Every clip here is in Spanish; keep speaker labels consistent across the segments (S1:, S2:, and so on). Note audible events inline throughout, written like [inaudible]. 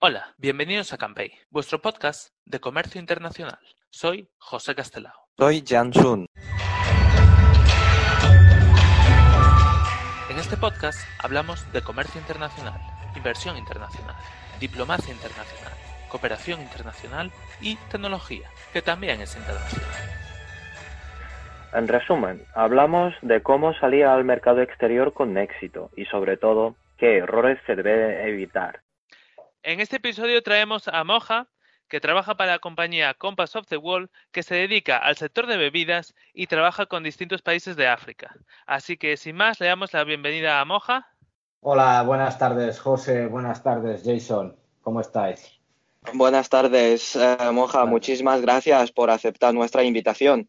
S1: Hola, bienvenidos a Campay, vuestro podcast de comercio internacional. Soy José Castelao.
S2: Soy Jan Sun.
S1: En este podcast hablamos de comercio internacional, inversión internacional, diplomacia internacional, cooperación internacional y tecnología, que también es internacional.
S2: En resumen, hablamos de cómo salir al mercado exterior con éxito y sobre todo qué errores se debe evitar.
S1: En este episodio traemos a Moja, que trabaja para la compañía Compass of the World, que se dedica al sector de bebidas y trabaja con distintos países de África. Así que sin más, le damos la bienvenida a Moja.
S3: Hola, buenas tardes, José. Buenas tardes, Jason. ¿Cómo estáis?
S2: Buenas tardes, eh, Moja. Muchísimas gracias por aceptar nuestra invitación.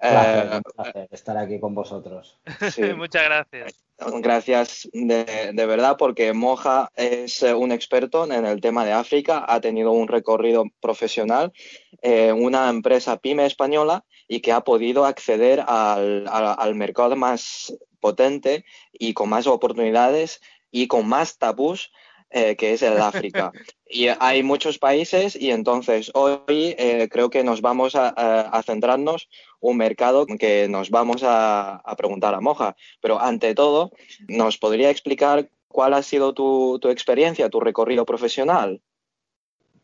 S3: Eh, un placer, estar aquí con vosotros. [laughs]
S1: Muchas gracias.
S2: Gracias de, verdad porque Moja es eh, un experto en el tema de África, ha tenido un recorrido profesional en una empresa pyme española y que ha podido acceder al, mercado más potente y con más oportunidades y con más tabús eh, que es el África. [laughs] Y hay muchos países y entonces hoy eh, creo que nos vamos a, centrarnos un mercado que nos vamos a, preguntar a Moja. Pero ante todo, ¿nos podría explicar cuál ha sido tu, experiencia, tu recorrido profesional?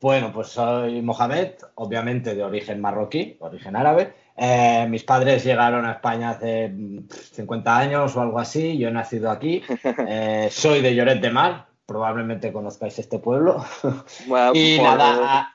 S3: Bueno, pues soy Mohamed, obviamente de origen marroquí, origen árabe. Eh, mis padres llegaron a España hace 50 años o algo así. Yo he nacido aquí. [laughs] soy de Lloret de Mar, probablemente conozcáis este pueblo. [laughs] y nada,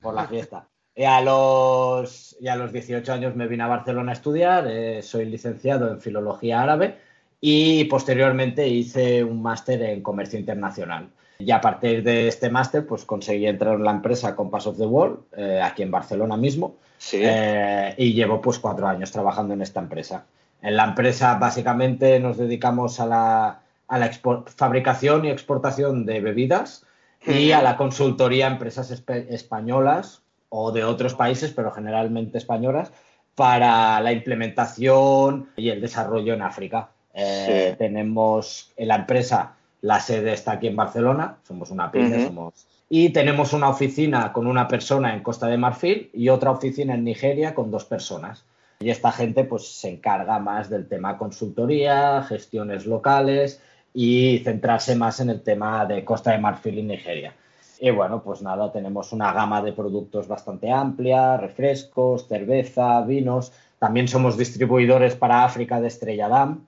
S3: por la fiesta. Y a, los, y a los 18 años me vine a Barcelona a estudiar, eh, soy licenciado en Filología Árabe y posteriormente hice un máster en Comercio Internacional. Y a partir de este máster, pues conseguí entrar en la empresa Compass of the World, eh, aquí en Barcelona mismo, eh, y llevo pues cuatro años trabajando en esta empresa. En la empresa básicamente nos dedicamos a la a la fabricación y exportación de bebidas y a la consultoría a empresas españolas o de otros países, pero generalmente españolas, para la implementación y el desarrollo en África. Eh, tenemos en la empresa, la sede está aquí en Barcelona, somos una pyme, somos... Y tenemos una oficina con una persona en Costa de Marfil y otra oficina en Nigeria con dos personas. Y esta gente pues se encarga más del tema consultoría, gestiones locales y centrarse más en el tema de Costa de Marfil y Nigeria. Y bueno, pues nada, tenemos una gama de productos bastante amplia, refrescos, cerveza, vinos. También somos distribuidores para África de Estrella Damm.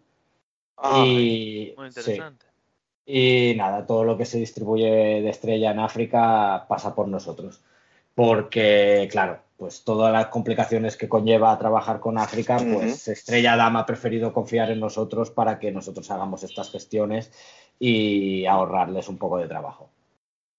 S1: Ah, y, muy interesante.
S3: Y nada, todo lo que se distribuye de Estrella en África pasa por nosotros. Porque, claro, pues todas las complicaciones que conlleva trabajar con África, pues Estrella Dama ha preferido confiar en nosotros para que nosotros hagamos estas gestiones y ahorrarles un poco de trabajo.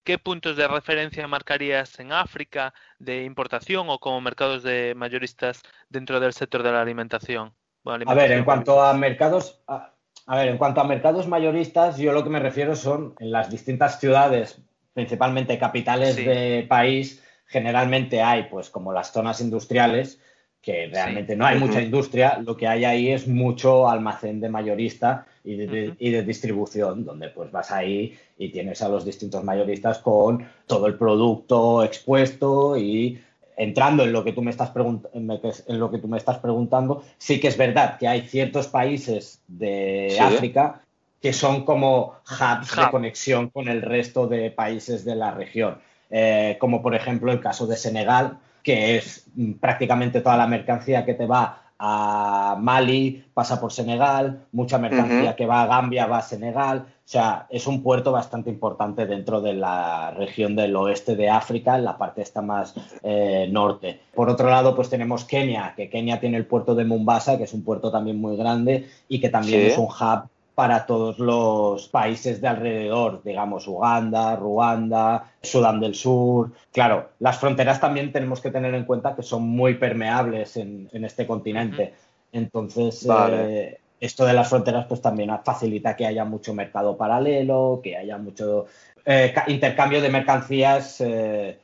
S1: ¿Qué puntos de referencia marcarías en África de importación o como mercados de mayoristas dentro del sector de la alimentación?
S3: a ver, en cuanto a mercados, a, ver, en cuanto a mercados mayoristas, yo lo que me refiero son en las distintas ciudades, principalmente capitales de país, generalmente hay, pues como las zonas industriales, que realmente no hay mucha industria, lo que hay ahí es mucho almacén de mayorista y de, distribución, donde pues vas ahí y tienes a los distintos mayoristas con todo el producto expuesto y entrando en lo que tú me estás en lo que tú me estás preguntando, sí que es verdad que hay ciertos países de África que son como hubs de conexión con el resto de países de la región. Eh, como por ejemplo el caso de Senegal, que es mm, prácticamente toda la mercancía que te va a Mali pasa por Senegal, mucha mercancía que va a Gambia va a Senegal, o sea, es un puerto bastante importante dentro de la región del oeste de África, en la parte esta más eh, norte. Por otro lado, pues tenemos Kenia, que Kenia tiene el puerto de Mombasa, que es un puerto también muy grande y que también es un hub para todos los países de alrededor, digamos Uganda, Ruanda, Sudán del Sur. Claro, las fronteras también tenemos que tener en cuenta que son muy permeables en, este continente. Entonces, eh, esto de las fronteras pues también facilita que haya mucho mercado paralelo, que haya mucho eh, intercambio de mercancías, eh,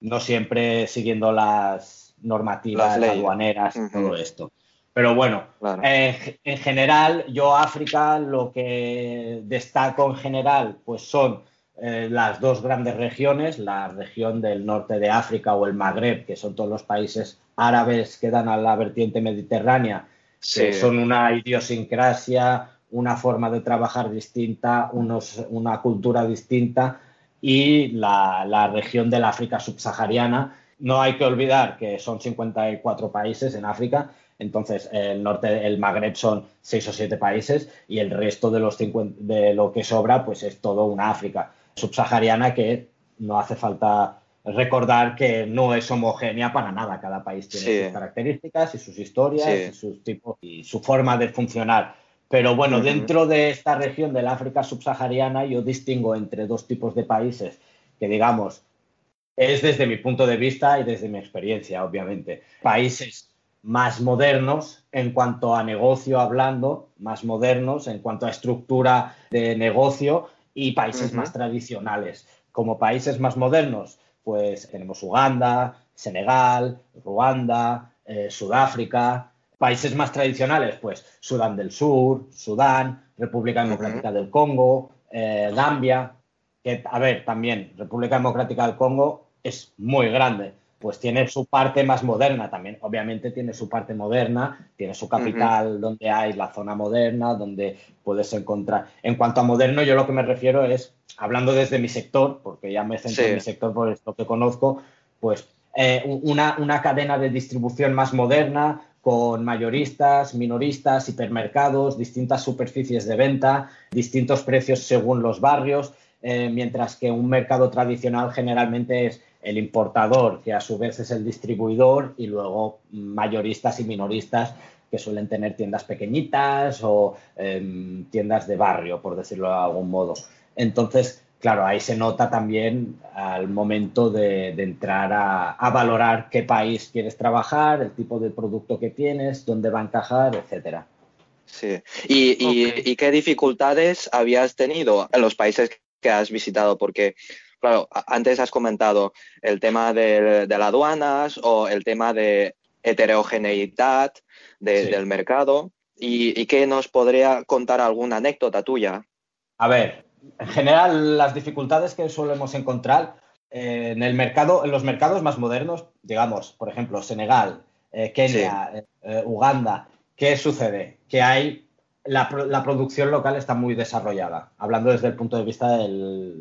S3: no siempre siguiendo las normativas aduaneras y todo esto. Pero bueno, en general, yo África lo que destaco en general, pues son eh, las dos grandes regiones, la región del norte de África o el Magreb, que son todos los países árabes que dan a la vertiente mediterránea, que son una idiosincrasia, una forma de trabajar distinta, una cultura distinta, y la, la región del África subsahariana. No hay que olvidar que son 54 países en África entonces, el norte, el Magreb son seis o siete países y el resto de, los de lo que sobra, pues es todo una África subsahariana que no hace falta recordar que no es homogénea para nada. Cada país tiene sus características y sus historias y sus tipos y su forma de funcionar. Pero bueno, dentro de esta región del África subsahariana yo distingo entre dos tipos de países que digamos es desde mi punto de vista y desde mi experiencia, obviamente. Países más modernos en cuanto a negocio hablando, más modernos en cuanto a estructura de negocio y países más tradicionales. Como países más modernos, pues tenemos Uganda, Senegal, Ruanda, eh, Sudáfrica. Países más tradicionales, pues Sudán del Sur, Sudán, República Democrática del Congo, eh, Gambia, que, a ver, también República Democrática del Congo es muy grande, pues tiene su parte más moderna también. Obviamente tiene su parte moderna, tiene su capital donde hay la zona moderna, donde puedes encontrar. En cuanto a moderno, yo lo que me refiero es, hablando desde mi sector, porque ya me centro en mi sector por esto que conozco, pues eh, una, una cadena de distribución más moderna, con mayoristas, minoristas, hipermercados, distintas superficies de venta, distintos precios según los barrios, eh, mientras que un mercado tradicional generalmente es el importador, que a su vez es el distribuidor, y luego mayoristas y minoristas que suelen tener tiendas pequeñitas o em, tiendas de barrio, por decirlo de algún modo. Entonces, claro, ahí se nota también al momento de, entrar a, valorar qué país quieres trabajar, el tipo de producto que tienes, dónde va a encajar, etcétera.
S2: Sí. ¿Y, y qué dificultades habías tenido en los países que has visitado? Porque Claro, antes has comentado el tema de, las aduanas o el tema de heterogeneidad del mercado. ¿Y, qué nos podría contar alguna anécdota tuya?
S3: A ver, en general las dificultades que solemos encontrar eh, en el mercado, en los mercados más modernos, digamos, por ejemplo, Senegal, eh, Kenia, eh, Uganda, ¿qué sucede? Que hay la, producción local está muy desarrollada, hablando desde el punto de vista de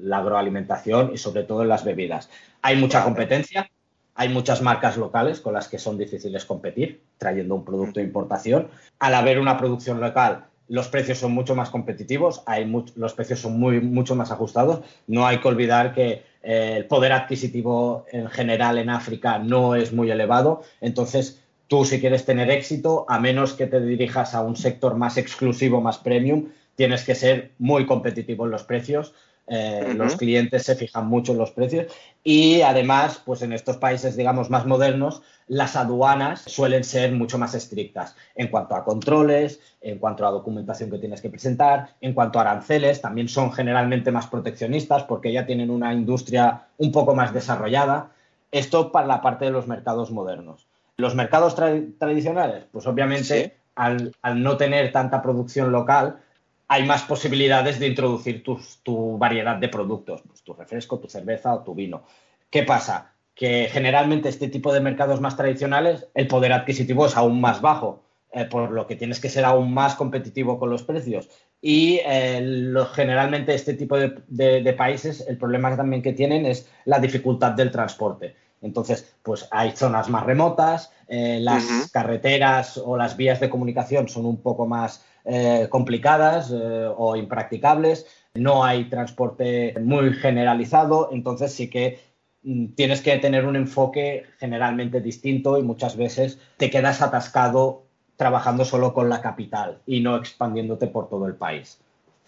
S3: la agroalimentación y sobre todo en las bebidas. Hay mucha competencia, hay muchas marcas locales con las que son difíciles competir, trayendo un producto de importación. Al haber una producción local, los precios son mucho más competitivos, hay los precios son muy, mucho más ajustados. No hay que olvidar que eh, el poder adquisitivo en general en África no es muy elevado, entonces Tú si quieres tener éxito, a menos que te dirijas a un sector más exclusivo, más premium, tienes que ser muy competitivo en los precios. Eh, los clientes se fijan mucho en los precios y además, pues en estos países, digamos, más modernos, las aduanas suelen ser mucho más estrictas en cuanto a controles, en cuanto a documentación que tienes que presentar, en cuanto a aranceles, también son generalmente más proteccionistas porque ya tienen una industria un poco más desarrollada. Esto para la parte de los mercados modernos. Los mercados tradicionales, pues obviamente al, no tener tanta producción local, hay más posibilidades de introducir tu variedad de productos, pues tu refresco, tu cerveza o tu vino. ¿Qué pasa? Que generalmente este tipo de mercados más tradicionales, el poder adquisitivo es aún más bajo, eh, por lo que tienes que ser aún más competitivo con los precios. Y eh, generalmente este tipo de, países, el problema también que tienen es la dificultad del transporte. Entonces, pues hay zonas más remotas, eh, las carreteras o las vías de comunicación son un poco más eh, complicadas eh, o impracticables, no hay transporte muy generalizado, entonces sí que mm, tienes que tener un enfoque generalmente distinto y muchas veces te quedas atascado trabajando solo con la capital y no expandiéndote por todo el país.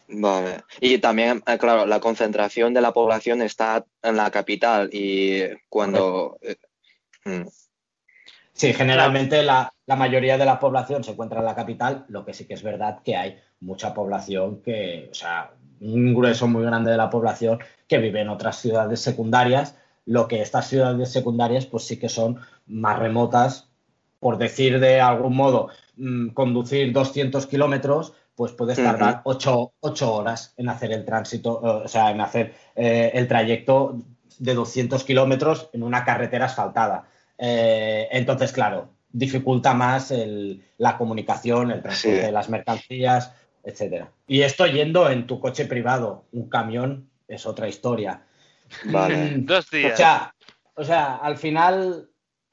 S2: Vale. Y también, eh, claro, la concentración de la población está en la capital y cuando... Eh,
S3: mm. Sí, generalmente la, mayoría de la población se encuentra en la capital, lo que sí que es verdad que hay mucha población que, o sea, un grueso muy grande de la población que vive en otras ciudades secundarias, lo que estas ciudades secundarias pues sí que son más remotas, por decir de algún modo, mm, conducir 200 kilómetros, pues puedes tardar 8, horas en hacer el tránsito, o sea, en hacer eh, el trayecto de 200 kilómetros en una carretera asfaltada. Eh, entonces, claro, dificulta más la comunicación, el transporte de las mercancías, etcétera. Y esto yendo en tu coche privado, un camión es otra historia.
S1: Vale. [laughs] Dos días.
S3: O sea, o sea al final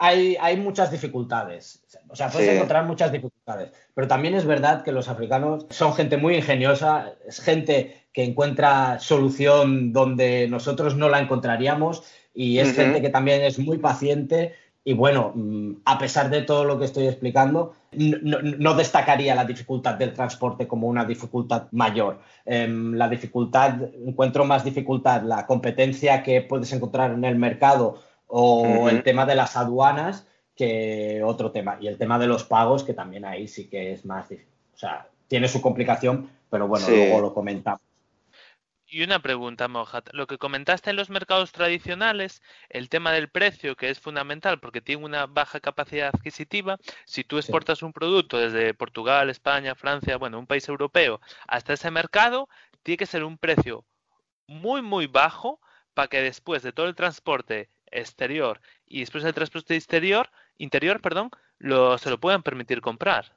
S3: hay, hay, muchas dificultades. O sea, puedes encontrar muchas dificultades. Pero también es verdad que los africanos son gente muy ingeniosa, es gente que encuentra solución donde nosotros no la encontraríamos y es gente que también es muy paciente y bueno, mm, a pesar de todo lo que estoy explicando, no, destacaría la dificultad del transporte como una dificultad mayor. Em, la dificultad, encuentro más dificultad la competencia que puedes encontrar en el mercado o el tema de las aduanas que otro tema. Y el tema de los pagos, que también ahí sí que es más difícil. O sea, tiene su complicación, pero bueno, luego lo comentamos.
S1: Y una pregunta, Mojat. Lo que comentaste en los mercados tradicionales, el tema del precio, que es fundamental porque tiene una baja capacidad adquisitiva, si tú exportas un producto desde Portugal, España, Francia, bueno, un país europeo, hasta ese mercado, tiene que ser un precio muy, muy bajo para que después de todo el transporte exterior y después del transporte exterior, interior, perdón, lo, se lo puedan permitir comprar.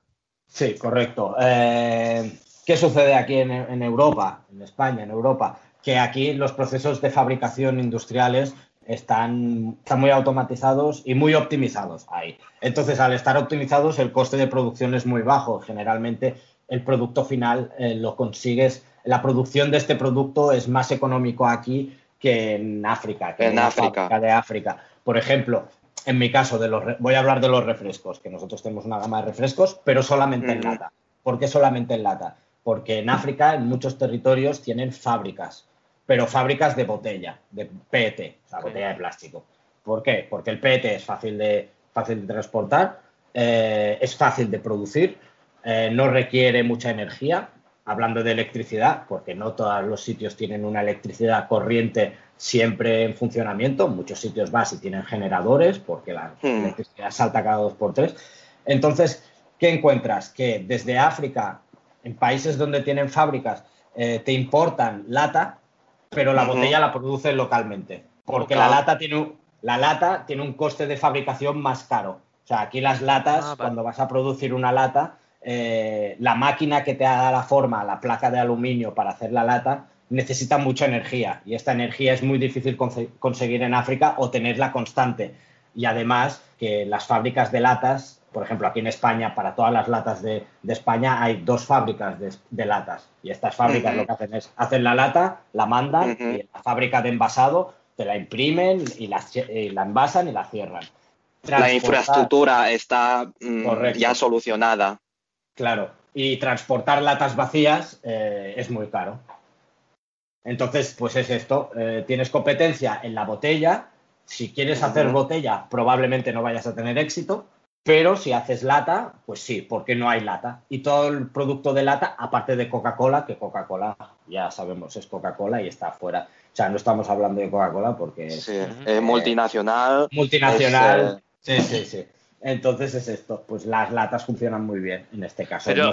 S3: Sí, correcto. Eh, ¿Qué sucede aquí en, Europa, en España, en Europa? Que aquí los procesos de fabricación industriales están, están, muy automatizados y muy optimizados ahí. Entonces, al estar optimizados, el coste de producción es muy bajo. Generalmente, el producto final eh, lo consigues. La producción de este producto es más económico aquí que en África, que en, África. de África. Por ejemplo, en mi caso, de los, voy a hablar de los refrescos, que nosotros tenemos una gama de refrescos, pero solamente en lata. ¿Por qué solamente en lata? porque en África, en muchos territorios, tienen fábricas, pero fábricas de botella, de PET, o sea, botella de plástico. ¿Por qué? Porque el PET es fácil de, fácil de transportar, eh, es fácil de producir, eh, no requiere mucha energía, hablando de electricidad, porque no todos los sitios tienen una electricidad corriente siempre en funcionamiento, muchos sitios vas y tienen generadores, porque la hmm. electricidad salta cada dos por tres. Entonces, ¿qué encuentras? Que desde África en países donde tienen fábricas eh, te importan lata, pero la botella la producen localmente. Porque la, lata tiene un, la lata tiene un coste de fabricación más caro. O sea, aquí las latas, ah, cuando vas a producir una lata, eh, la máquina que te da la forma, la placa de aluminio para hacer la lata, necesita mucha energía. Y esta energía es muy difícil conseguir en África o tenerla constante. Y además que las fábricas de latas por ejemplo, aquí en España, para todas las latas de, España hay dos fábricas de, latas. Y estas fábricas lo que hacen es, hacen la lata, la mandan, y la fábrica de envasado te la imprimen y la, envasan y la cierran.
S2: La infraestructura está mm, ya solucionada.
S3: Claro, y transportar latas vacías eh, es muy caro. Entonces, pues es esto, eh, tienes competencia en la botella, si quieres hacer botella probablemente no vayas a tener éxito, pero si haces lata, pues sí, porque no hay lata. Y todo el producto de lata, aparte de Coca-Cola, que Coca-Cola ya sabemos es Coca-Cola y está fuera. O sea, no estamos hablando de Coca-Cola porque
S2: es, multinacional.
S3: Multinacional. Eh, sí, sí, sí. Entonces es esto, pues las latas funcionan muy bien en este caso.
S1: Pero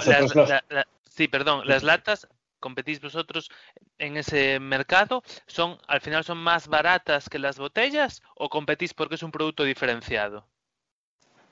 S1: sí, perdón, las latas competís vosotros en ese mercado, son al final son más baratas que las botellas o competís porque es un producto diferenciado?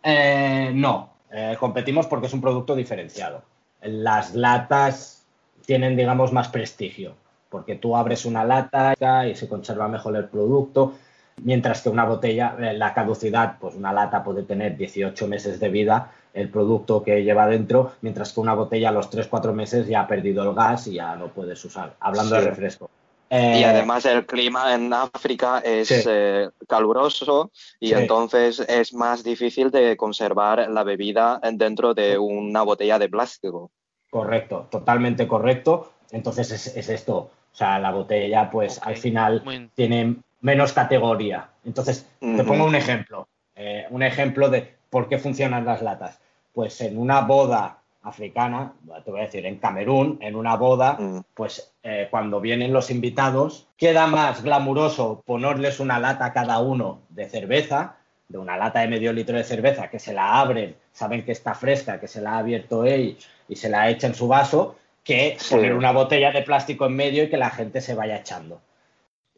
S3: Eh, no, eh, competimos porque es un producto diferenciado. Las latas tienen, digamos, más prestigio, porque tú abres una lata y se conserva mejor el producto, mientras que una botella, eh, la caducidad, pues una lata puede tener 18 meses de vida el producto que lleva dentro, mientras que una botella a los 3-4 meses ya ha perdido el gas y ya no puedes usar, hablando de refresco.
S2: y eh, además el clima en África es eh, caluroso y entonces es más difícil de conservar la bebida dentro de una botella de plástico.
S3: Correcto, totalmente correcto. Entonces es, esto. O sea, la botella, pues al final tiene menos categoría. Entonces, te pongo un ejemplo. Eh, un ejemplo de por qué funcionan las latas. Pues en una boda africana, te voy a decir, en Camerún, en una boda, pues eh, cuando vienen los invitados, queda más glamuroso ponerles una lata a cada uno de cerveza, de una lata de medio litro de cerveza, que se la abren, saben que está fresca, que se la ha abierto él y se la echa en su vaso, que poner una botella de plástico en medio y que la gente se vaya echando.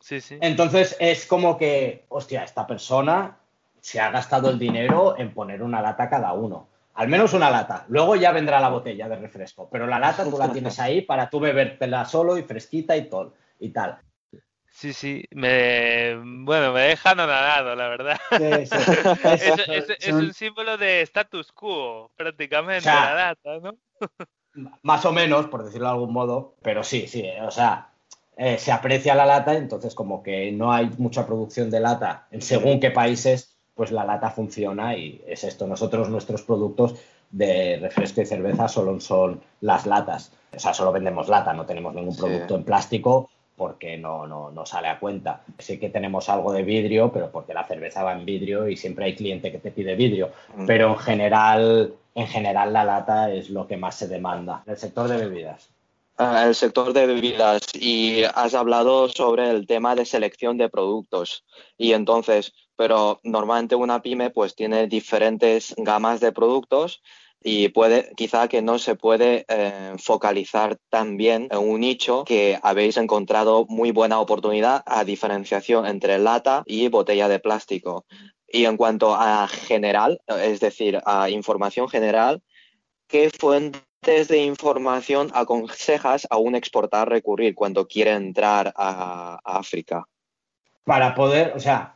S1: Sí, sí.
S3: Entonces es como que, hostia, esta persona se ha gastado el dinero en poner una lata a cada uno. Al menos una lata. Luego ya vendrá la botella de refresco. Pero la lata tú la tienes ahí para tú bebértela solo y fresquita y, todo, y tal.
S1: Sí, sí, me, bueno, me dejan anonadado, la verdad. Sí, sí. [laughs] Es, un símbolo de status quo, prácticamente, la lata, ¿no? [laughs]
S3: más o menos, por decirlo de algún modo, pero sí, sí, o sea, eh, se aprecia la lata, entonces como que no hay mucha producción de lata en según qué países, pues la lata funciona y es esto. Nosotros, nuestros productos de refresco y cerveza solo son las latas. O sea, solo vendemos lata, no tenemos ningún producto en plástico porque no, no, no, sale a cuenta. Sí que tenemos algo de vidrio, pero porque la cerveza va en vidrio y siempre hay cliente que te pide vidrio. Mm. Pero en general, en general la lata es lo que más se demanda. En el sector de bebidas.
S2: Ah, el sector de bebidas y has hablado sobre el tema de selección de productos y entonces, pero normalmente una pyme pues tiene diferentes gamas de productos y puede, quizá que no se puede eh, focalizar tan bien en un nicho que habéis encontrado muy buena oportunidad a diferenciación entre lata y botella de plástico. Y en cuanto a general, es decir, a información general, ¿qué fuentes de información aconsejas a un exportador recurrir cuando quiere entrar a África?
S3: Para poder, o sea,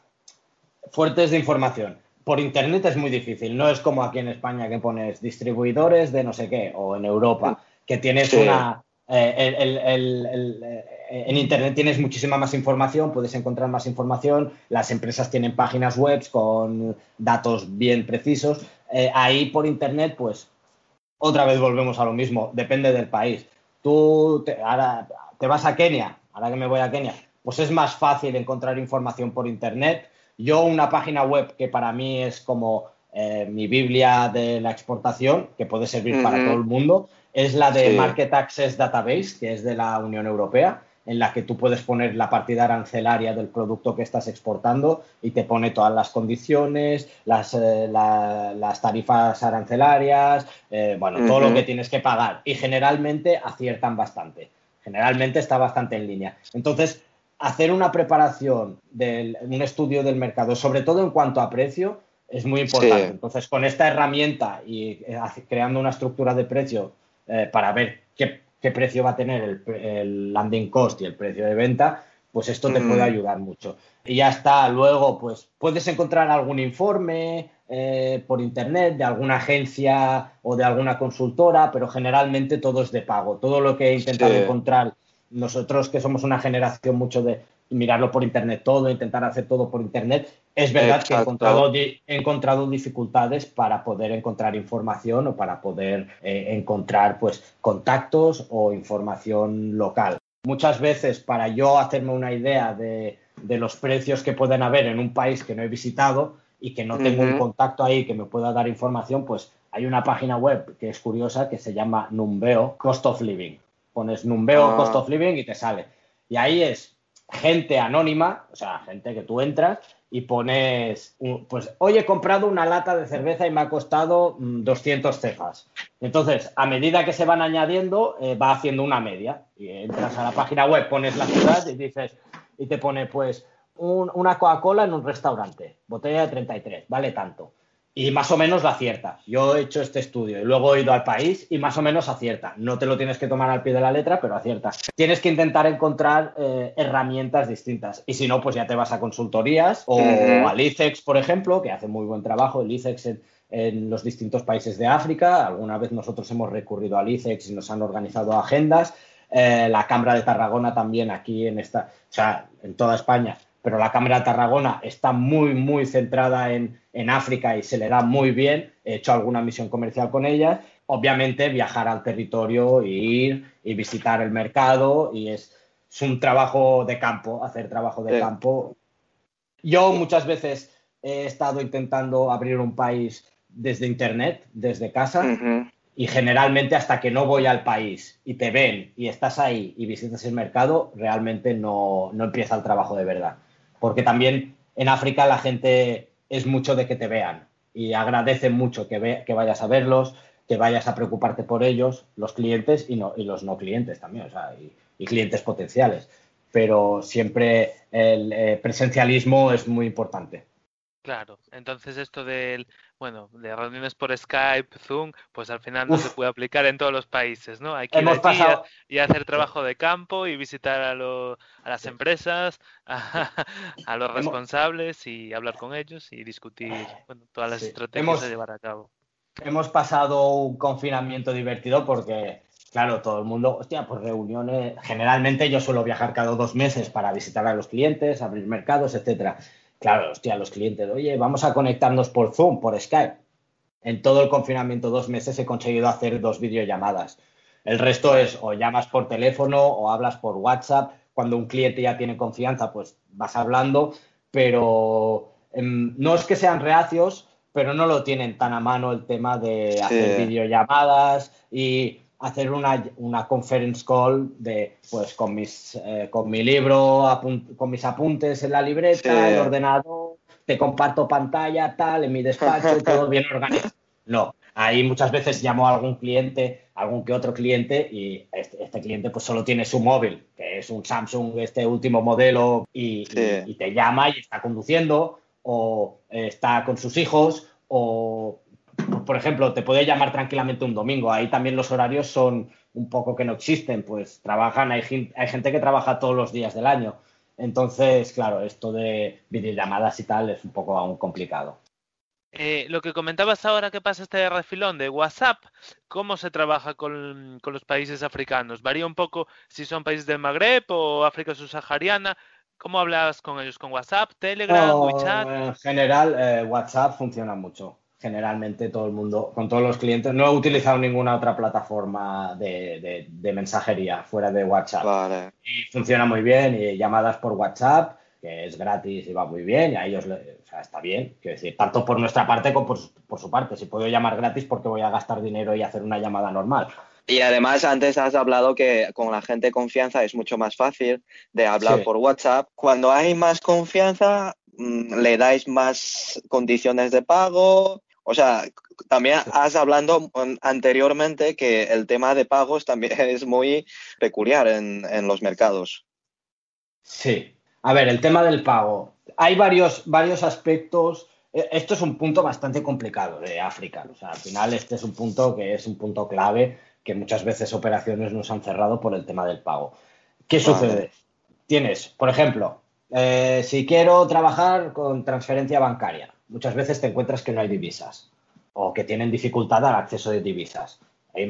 S3: fuentes de información por internet es muy difícil. No es como aquí en España que pones distribuidores de no sé qué, o en Europa, que tienes una. Eh, eh, en internet tienes muchísima más información, puedes encontrar más información. Las empresas tienen páginas web con datos bien precisos. Eh, ahí por internet, pues otra vez volvemos a lo mismo, depende del país. Tú ahora te vas a Kenia, ahora que me voy a Kenia, pues es más fácil encontrar información por internet. Yo una página web que para mí es como eh, mi Biblia de la exportación, que puede servir para todo el mundo, es la de Market Access Database, que es de la Unión Europea, en la que tú puedes poner la partida arancelaria del producto que estás exportando y te pone todas las condiciones, las, eh, las tarifas arancelarias, eh, bueno, todo lo que tienes que pagar. Y generalmente aciertan bastante. Generalmente está bastante en línea. Entonces, hacer una preparación, de un estudio del mercado, sobre todo en cuanto a precio, es muy importante. Entonces, con esta herramienta y eh, creando una estructura de precio eh, para ver qué, precio va a tener el, landing cost y el precio de venta, pues esto te puede ayudar mucho. Y ya está, luego, pues puedes encontrar algún informe eh, por internet de alguna agencia o de alguna consultora, pero generalmente todo es de pago. Todo lo que he intentado encontrar nosotros que somos una generación mucho de mirarlo por internet todo, intentar hacer todo por internet, es verdad que he encontrado, he encontrado, dificultades para poder encontrar información o para poder eh, encontrar pues contactos o información local. Muchas veces para yo hacerme una idea de, los precios que pueden haber en un país que no he visitado y que no tengo un contacto ahí que me pueda dar información, pues hay una página web que es curiosa que se llama Numbeo Cost of Living pones Numbeo ah. Cost of Living y te sale. Y ahí es gente anónima, o sea, gente que tú entras y pones, pues, hoy he comprado una lata de cerveza y me ha costado 200 mm, cefas. Entonces, a medida que se van añadiendo, eh, va haciendo una media. Y entras a la página web, pones la ciudad y dices, y te pone, pues, una Coca-Cola en un restaurante, botella de 33, vale tanto y más o menos la acierta. Yo he hecho este estudio y luego he ido al país y más o menos acierta. No te lo tienes que tomar al pie de la letra, pero acierta. Tienes que intentar encontrar eh, herramientas distintas y si no, pues ya te vas a consultorías o al ICEX, por ejemplo, que hace muy buen trabajo, el ICEX en, en, los distintos países de África. Alguna vez nosotros hemos recurrido al ICEX y nos han organizado agendas. eh, la Cámara de Tarragona también aquí en esta, o sea, en toda España, pero la Cámara de Tarragona está muy, muy centrada en, en África y se le da muy bien. He hecho alguna misión comercial con ellas. Obviamente viajar al territorio e ir y visitar el mercado y es, es un trabajo de campo, hacer trabajo de
S2: Sí.
S3: campo. Yo muchas veces he estado intentando abrir un país desde internet, desde casa, y generalmente hasta que no voy al país y te ven y estás ahí y visitas el mercado, realmente no, no empieza el trabajo de verdad. Porque también en África la gente es mucho de que te vean y agradecen mucho que, ve- que vayas a verlos, que vayas a preocuparte por ellos, los clientes y, no, y los no clientes también, o sea, y, y clientes potenciales. Pero siempre el eh, presencialismo es muy importante.
S1: Claro, entonces esto del, bueno, de reuniones por Skype, Zoom, pues al final no se puede aplicar en todos los países, ¿no? Hay que ir allí
S3: pasado,
S1: y hacer trabajo de campo y visitar a, lo- a las empresas, a, [laughs] a los
S3: Hemos-
S1: responsables y hablar con ellos y discutir, bueno, todas las
S3: Sí.
S1: estrategias
S3: Hemos-
S1: a llevar a cabo.
S3: hemos pasado un confinamiento divertido porque, claro, todo el mundo, hostia, pues reuniones, generalmente yo suelo viajar cada dos meses para visitar a los clientes, abrir mercados, etcétera. Claro, hostia, los clientes, oye, vamos a conectarnos por Zoom, por Skype. En todo el confinamiento, dos meses, he conseguido hacer dos videollamadas. El resto es o llamas por teléfono o hablas por WhatsApp. Cuando un cliente ya tiene confianza, pues vas hablando, pero em, no es que sean reacios, pero no lo tienen tan a mano el tema de hacer
S2: Sí.
S3: videollamadas y hacer una, una conference call de pues con mis eh, con mi libro, con mis apuntes en la libreta,
S2: Sí.
S3: el ordenador, te comparto pantalla, tal, en mi despacho, [laughs] todo bien organizado. No, ahí muchas veces llamo a algún cliente, algún que otro cliente, y este, este cliente pues solo tiene su móvil, que es un Samsung, este último modelo, y,
S2: Sí.
S3: y te llama y está conduciendo, o eh, está con sus hijos, o por ejemplo, te puede llamar tranquilamente un domingo. Ahí también los horarios son un poco que no existen, pues trabajan, hay, hay gente que trabaja todos los días del año. Entonces, claro, esto de videollamadas y tal es un poco aún complicado.
S1: Eh, lo que comentabas ahora que pasa este refilón de WhatsApp, ¿cómo se trabaja con, con los países africanos? ¿Varía un poco si son países del Magreb o África subsahariana? ¿Cómo hablas con ellos? ¿Con WhatsApp, Telegram,
S3: No,
S1: WeChat?
S3: En general, eh, WhatsApp funciona mucho. Generalmente todo el mundo, con todos los clientes, no he utilizado ninguna otra plataforma de, de- de mensajería fuera de WhatsApp.
S2: Vale.
S3: Y funciona muy bien, y llamadas por WhatsApp, que es gratis y va muy bien, y a ellos, le- o sea, está bien. Quiero decir, tanto por nuestra parte como por, su- por su parte. Si puedo llamar gratis, porque voy a gastar dinero y hacer una llamada normal?
S2: Y además antes has hablado que con la gente de confianza es mucho más fácil de hablar
S3: Sí.
S2: por WhatsApp. Cuando hay más confianza, mm, le dais más condiciones de pago. O sea, también has hablado mm, anteriormente que el tema de pagos también [laughs] es muy peculiar en, en los mercados.
S3: Sí. A ver, el tema del pago. Hay varios, varios aspectos. Eh, Esto es un punto bastante complicado de África. O sea, al final este es un punto que es un punto clave que muchas veces operaciones nos han cerrado por el tema del pago. ¿Qué sucede? Tienes, por ejemplo, eh, si quiero trabajar con transferencia bancaria, muchas veces te encuentras que no hay divisas o que tienen dificultad al acceso de divisas.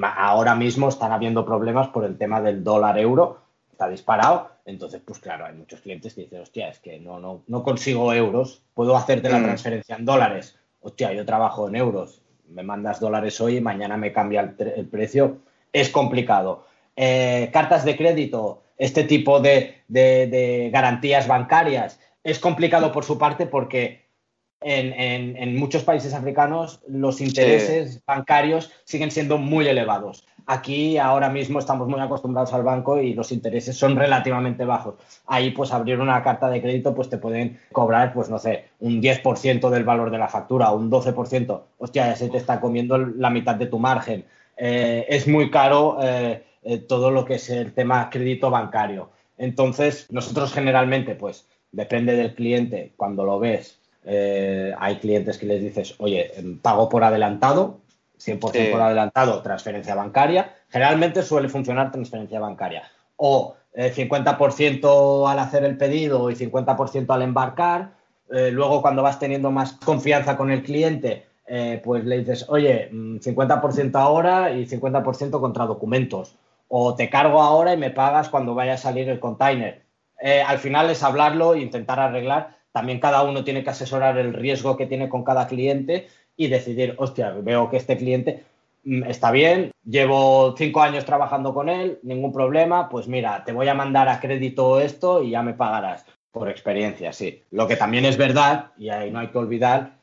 S3: Ahora mismo están habiendo problemas por el tema del dólar euro, está disparado. Entonces, pues claro, hay muchos clientes que dicen, hostia, es que no, no, no consigo euros, puedo hacerte la
S2: Mm.
S3: transferencia en dólares. Hostia, yo trabajo en euros, me mandas dólares hoy y mañana me cambia el, precio. Es complicado. Eh, cartas de crédito, este tipo de, de- de garantías bancarias, es complicado por su parte porque en, en- en muchos países africanos los intereses bancarios siguen siendo muy elevados. Aquí ahora mismo estamos muy acostumbrados al banco y los intereses son relativamente bajos. Ahí pues abrir una carta de crédito pues te pueden cobrar pues no sé, un 10% del valor de la factura, un 12%. Hostia, ya se te está comiendo la mitad de tu margen. Eh, es muy caro eh, eh, todo lo que es el tema crédito bancario. Entonces, nosotros generalmente pues depende del cliente, cuando lo ves, eh, hay clientes que les dices, oye, em, pago por adelantado, 100%
S2: Sí.
S3: por adelantado, transferencia bancaria. Generalmente suele funcionar transferencia bancaria. O eh, 50% al hacer el pedido y 50% al embarcar. Eh, luego, cuando vas teniendo más confianza con el cliente, eh, pues le dices, oye, mm, 50% ahora y 50% contra documentos. o te cargo ahora y me pagas cuando vaya a salir el container. Eh, al final es hablarlo e intentar arreglar. También cada uno tiene que asesorar el riesgo que tiene con cada cliente y decidir, hostia, veo que este cliente mm, está bien, llevo cinco años trabajando con él, ningún problema, pues mira, te voy a mandar a crédito esto y ya me pagarás. Por experiencia, sí. Lo que también es verdad, y ahí no hay que olvidar,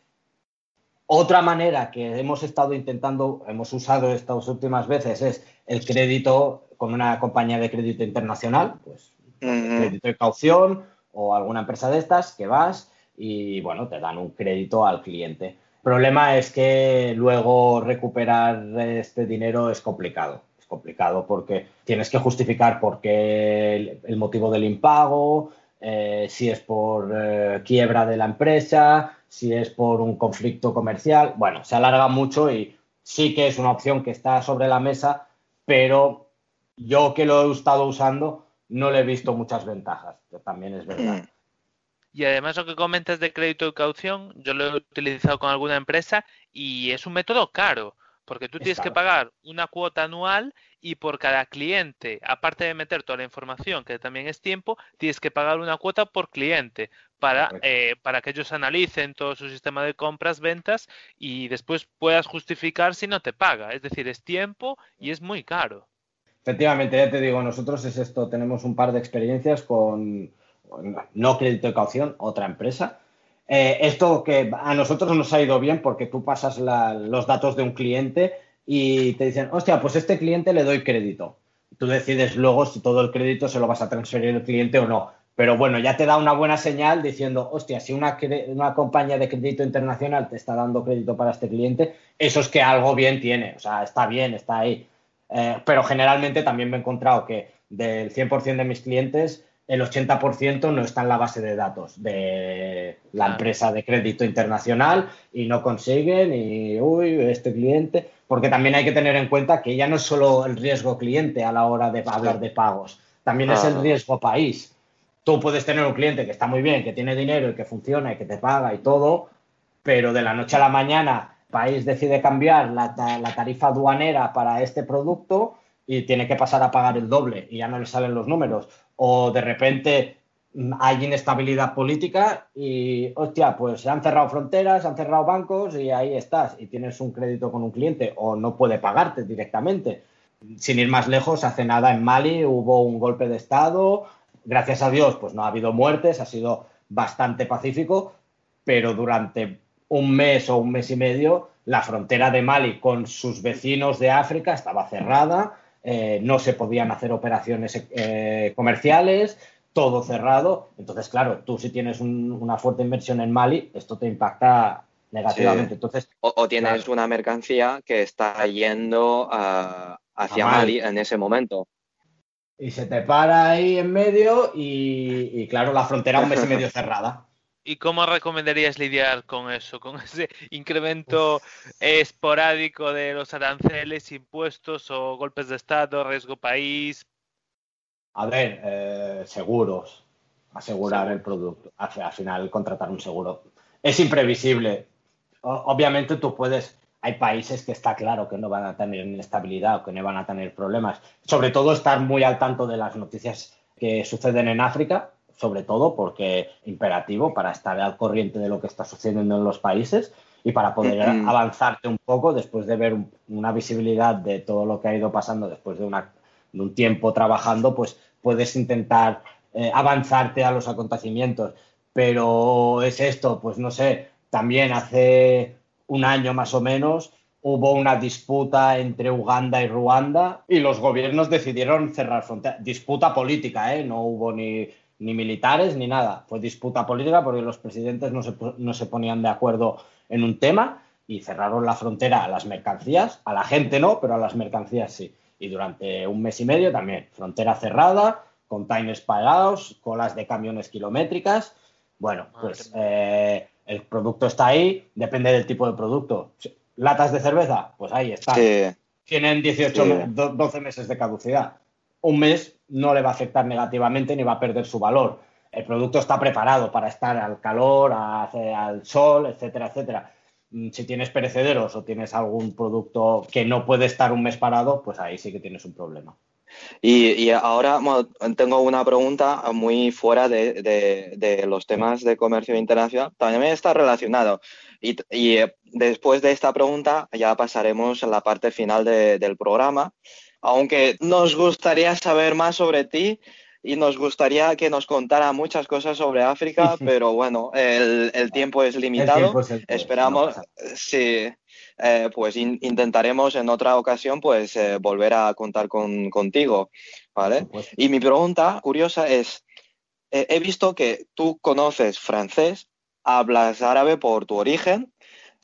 S3: otra manera que hemos estado intentando, hemos usado estas últimas veces es el crédito con una compañía de crédito internacional, pues crédito de caución o alguna empresa de estas que vas y bueno, te dan un crédito al cliente. El problema es que luego recuperar este dinero es complicado. Es complicado porque tienes que justificar por qué el, motivo del impago, eh, si es por eh, quiebra de la empresa, si es por un conflicto comercial. Bueno, se alarga mucho y sí que es una opción que está sobre la mesa, pero yo que lo he estado usando no le he visto muchas ventajas, también es verdad.
S1: Y además lo que comentas de crédito y caución, yo lo he utilizado con alguna empresa y es un método caro, porque tú tienes que pagar una cuota anual y por cada cliente, aparte de meter toda la información, que también es tiempo, tienes que pagar una cuota por cliente para, eh, para que ellos analicen todo su sistema de compras, ventas y después puedas justificar si no te paga. Es decir, es tiempo y es muy caro.
S3: Efectivamente, ya te digo, nosotros es esto, tenemos un par de experiencias con, no crédito de caución, otra empresa. Eh, esto que a nosotros nos ha ido bien porque tú pasas los datos de un cliente y te dicen, hostia, pues este cliente le doy crédito. Tú decides luego si todo el crédito se lo vas a transferir al cliente o no. Pero bueno, ya te da una buena señal diciendo, hostia, si una, una compañía de crédito internacional te está dando crédito para este cliente, eso es que algo bien tiene. O sea, está bien, está ahí. Eh, pero generalmente también me he encontrado que del 100% de mis clientes, el 80% no está en la base de datos de la empresa de crédito internacional y no consiguen y, uy, este cliente, porque también hay que tener en cuenta que ya no es solo el riesgo cliente a la hora de hablar de pagos, también es el riesgo país. Tú puedes tener un cliente que está muy bien, que tiene dinero y que funciona y que te paga y todo, pero de la noche a la mañana país decide cambiar la, tarifa aduanera para este producto y tiene que pasar a pagar el doble y ya no le salen los números. O de repente mm, hay inestabilidad política y, hostia, pues se han cerrado fronteras, se han cerrado bancos y ahí estás. Y tienes un crédito con un cliente o no puede pagarte directamente. Sin ir más lejos, hace nada en Mali hubo un golpe de Estado, gracias a Dios, pues no ha habido muertes, ha sido bastante pacífico, pero durante un mes o un mes y medio la frontera de Mali con sus vecinos de África estaba cerrada, eh, no se podían hacer operaciones eh, comerciales, todo cerrado. Entonces, claro, tú si tienes una fuerte inversión en Mali, esto te impacta negativamente. Entonces,
S2: o, tienes una mercancía que está yendo ah, hacia Mali. en ese momento.
S3: Y se te para ahí en medio y, y claro, la frontera un mes y medio [laughs] cerrada.
S1: ¿Y cómo recomendarías lidiar con eso, con [laughs] ese incremento esporádico de los aranceles, impuestos o golpes de Estado, riesgo país?
S3: A ver, eh, seguros, asegurar el producto, al, final contratar un seguro. Es imprevisible. obviamente tú puedes, hay países que está claro que no van a tener inestabilidad o que no van a tener problemas. Sobre todo estar muy al tanto de las noticias que suceden en África, sobre todo porque imperativo para estar al corriente de lo que está sucediendo en los países y para poder avanzarte un poco después de ver una visibilidad de todo lo que ha ido pasando después de, una, de un tiempo trabajando, pues puedes intentar eh, avanzarte a los acontecimientos. Pero es esto, pues no sé, también hace un año más o menos hubo una disputa entre Uganda y Ruanda y los gobiernos decidieron cerrar fronteras. Disputa política, ¿eh? No hubo ni ni militares ni nada. Fue disputa política porque los presidentes no se, no se ponían de acuerdo en un tema y cerraron la frontera a las mercancías, a la gente no, pero a las mercancías sí. Y durante un mes y medio también, frontera cerrada, containers pagados, colas de camiones kilométricas. Bueno, pues eh, el producto está ahí, depende del tipo de producto. ¿Latas de cerveza? Pues ahí están. Tienen 18, 12 meses de caducidad un mes no le va a afectar negativamente ni va a perder su valor. El producto está preparado para estar al calor, al sol, etcétera, etcétera. Mm, si tienes perecederos o tienes algún producto que no puede estar un mes parado, pues ahí sí que tienes un problema.
S2: Y, ahora tengo una pregunta muy fuera de, los temas de comercio internacional. También está relacionado. Y, eh, después de esta pregunta ya pasaremos a la parte final del programa. Aunque nos gustaría saber más sobre ti y nos gustaría que nos contara muchas cosas sobre África, [laughs] pero bueno, el, tiempo es limitado. Esperamos, sí, eh, pues intentaremos en otra ocasión pues eh, volver a contar con, contigo, ¿vale? Y mi pregunta curiosa es, eh, he visto que tú conoces francés, hablas árabe por tu origen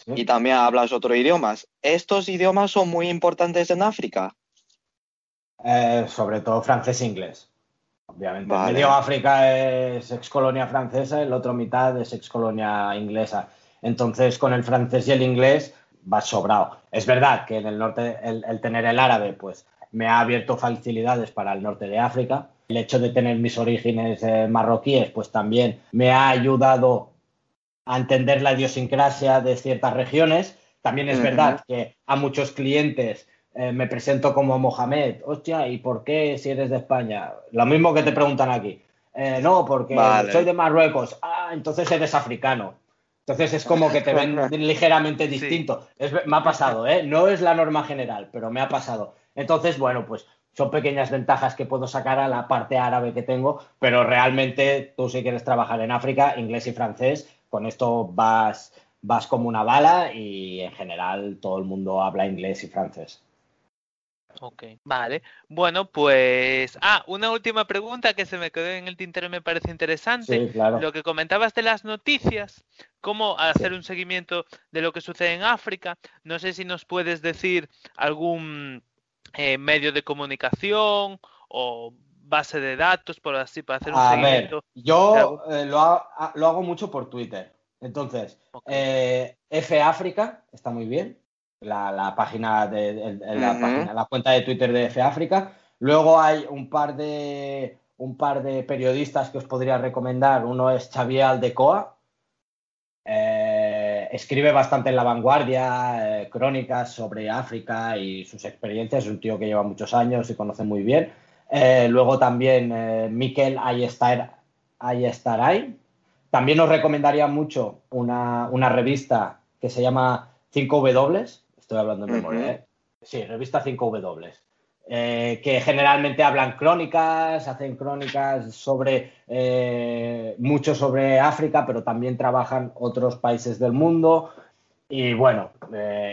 S2: y también hablas otros idiomas. ¿Estos idiomas son muy importantes en África?
S3: Sobre todo francés e inglés. Obviamente. Medio África es ex colonia francesa, el otro mitad es ex colonia inglesa. Entonces, con el francés y el inglés va sobrado. Es verdad que en el norte, el, tener el árabe, pues me ha abierto facilidades para el norte de África. El hecho de tener mis orígenes eh, marroquíes, pues también me ha ayudado a entender la idiosincrasia de ciertas regiones. También es verdad que a muchos clientes eh, me presento como Mohamed, hostia, ¿y por qué si eres de España? Lo mismo que te preguntan aquí. Eh, no, porque soy de Marruecos. Ah, entonces eres africano. Entonces es como que te ven [laughs] ligeramente distinto. me ha pasado, ¿eh? No es la norma general, pero me ha pasado. Entonces, bueno, pues son pequeñas ventajas que puedo sacar a la parte árabe que tengo, pero realmente tú si quieres trabajar en África, inglés y francés, con esto vas, vas como una bala y en general todo el mundo habla inglés y francés.
S1: Ok, vale. Bueno, pues. Ah, una última pregunta que se me quedó en el tintero y me parece interesante.
S3: Sí, claro.
S1: Lo que comentabas de las noticias, cómo hacer un seguimiento de lo que sucede en África. No sé si nos puedes decir algún eh, medio de comunicación o base de datos, por así, para hacer un seguimiento.
S3: yo eh, lo, hago mucho por Twitter. Entonces, eh, F África está muy bien la, página de, la, cuenta de Twitter de F África. Luego hay un par de un par de periodistas que os podría recomendar. Uno es Xavier Aldecoa. Eh, escribe bastante en La Vanguardia, eh, crónicas sobre África y sus experiencias. Es un tío que lleva muchos años y conoce muy bien. Eh, luego también Miquel Ayestaray. También os recomendaría mucho una, una revista que se llama 5W, estoy hablando en memoria, ¿eh? Sí, revista 5W. Eh, que generalmente hablan crónicas, hacen crónicas sobre eh, mucho sobre África, pero también trabajan otros países del mundo. Y bueno,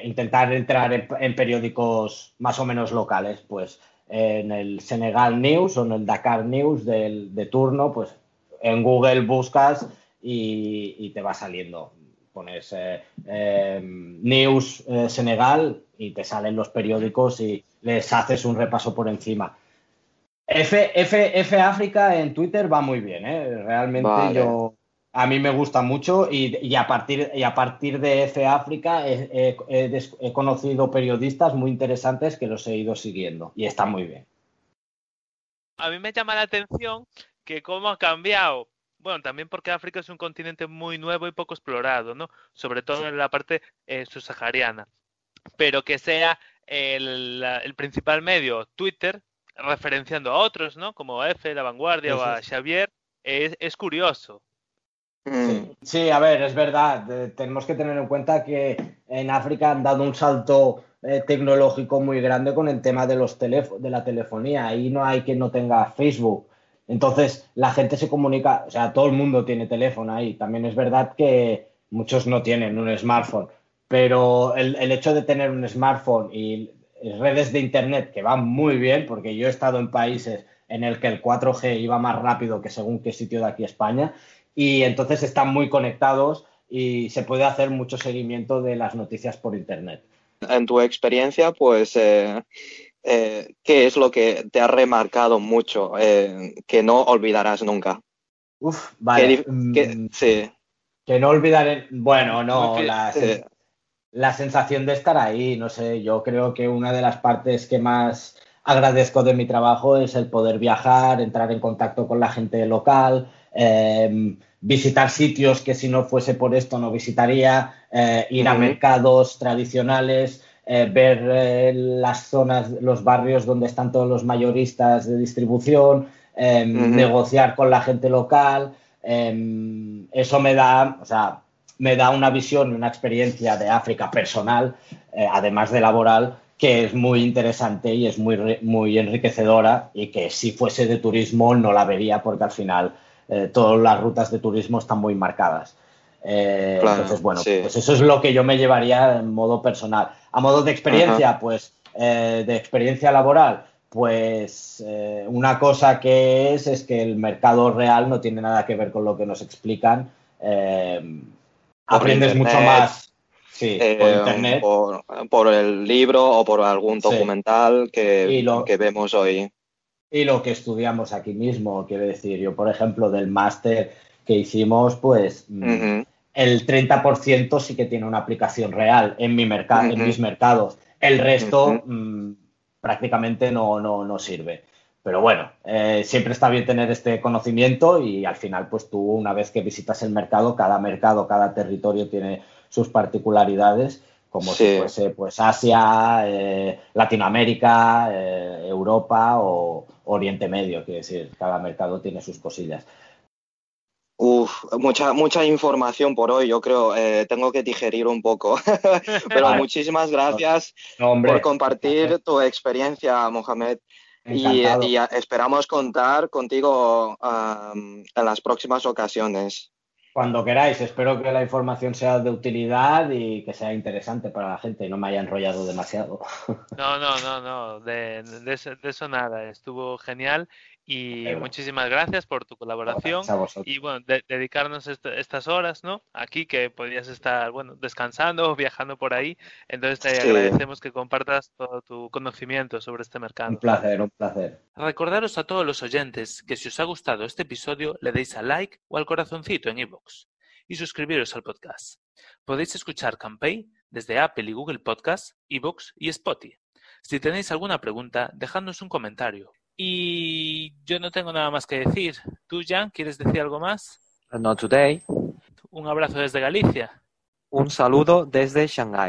S3: intentar entrar en, periódicos más o menos locales, pues en el Senegal News o en el Dakar News de turno, pues en Google buscas y te va saliendo pones eh, eh, News eh, Senegal y te salen los periódicos y les haces un repaso por encima. F, F, África en Twitter va muy bien, realmente yo a mí me gusta mucho y, a, partir, y a partir de F África he, he, conocido periodistas muy interesantes que los he ido siguiendo y está muy bien.
S1: A mí me llama la atención que cómo ha cambiado bueno, también porque África es un continente muy nuevo y poco explorado, ¿no? Sobre todo en la parte eh, subsahariana. Pero que sea el, principal medio, Twitter, referenciando a otros, ¿no? Como F, La Vanguardia o a Xavier, es, curioso.
S3: Sí, a ver, es verdad. tenemos que tener en cuenta que en África han dado un salto eh, tecnológico muy grande con el tema de los de la telefonía. Ahí no hay quien no tenga Facebook. Entonces, la gente se comunica, o sea, todo el mundo tiene teléfono ahí. También es verdad que muchos no tienen un smartphone, pero el, hecho de tener un smartphone y redes de Internet que van muy bien, porque yo he estado en países en el que el 4G iba más rápido que según qué sitio de aquí España, y entonces están muy conectados y se puede hacer mucho seguimiento de las noticias por Internet.
S2: En tu experiencia, pues... Eh eh, ¿qué es lo que te ha remarcado mucho, eh, que no olvidarás nunca?
S3: Uf, vale.
S2: Mm, sí.
S3: Que no olvidaré, bueno, no, la, la sensación de estar ahí, no sé, yo creo que una de las partes que más agradezco de mi trabajo es el poder viajar, entrar en contacto con la gente local, em, visitar sitios que si no fuese por esto no visitaría, eh, ir a mercados tradicionales, eh, ver las zonas, los barrios donde están todos los mayoristas de distribución, em, negociar con la gente local. Em, eso me da, o sea, me da una visión y una experiencia de África personal, además de laboral, que es muy interesante y es muy, muy enriquecedora y que si fuese de turismo no la vería porque al final eh, todas las rutas de turismo están muy marcadas. Eh, entonces, bueno, pues eso es lo que yo me llevaría en modo personal. A modo de experiencia, pues eh, de experiencia laboral, pues una cosa que es es que el mercado real no tiene nada que ver con lo que nos explican. aprendes mucho más Sí, por
S2: eh, internet. Por, el libro o por algún documental que, que vemos hoy.
S3: Y lo que estudiamos aquí mismo, quiero decir, yo, por ejemplo, del máster que hicimos, pues mm, el 30% sí que tiene una aplicación real en, mi mercado, en mis mercados. El resto mm, prácticamente no, no, no, sirve. Pero bueno, eh, siempre está bien tener este conocimiento y al final, pues tú, una vez que visitas el mercado, cada mercado, cada territorio tiene sus particularidades, como si fuese pues Asia, eh, Latinoamérica, eh, Europa o Oriente Medio, quiere decir, cada mercado tiene sus cosillas.
S2: Uf, mucha, mucha información por hoy, yo creo. Eh, tengo que digerir un poco. [laughs] Pero muchísimas gracias por compartir tu experiencia, Mohamed. Y, esperamos contar contigo en las próximas ocasiones.
S3: Cuando queráis, espero que la información sea de utilidad y que sea interesante para la gente y no me haya enrollado demasiado.
S1: No, no, no, no, de, eso, nada, estuvo genial y muchísimas gracias por tu colaboración y bueno, dedicarnos estas horas, ¿no? Aquí que podrías estar, bueno, descansando o [laughs] viajando por ahí, entonces te agradecemos que compartas todo tu conocimiento sobre este mercado.
S3: Un placer, un placer.
S1: Recordaros a todos los oyentes que si os ha gustado este episodio le deis a like o al corazoncito en iVoox y suscribiros al podcast. Podéis escuchar Campaign desde Apple y Google Podcast, iVoox y Spotify. Si tenéis alguna pregunta, dejadnos un comentario y yo no tengo nada más que decir. ¿Tú, Jan, quieres decir algo más?
S4: No today.
S1: Un abrazo desde Galicia.
S4: Un saludo desde Shanghái.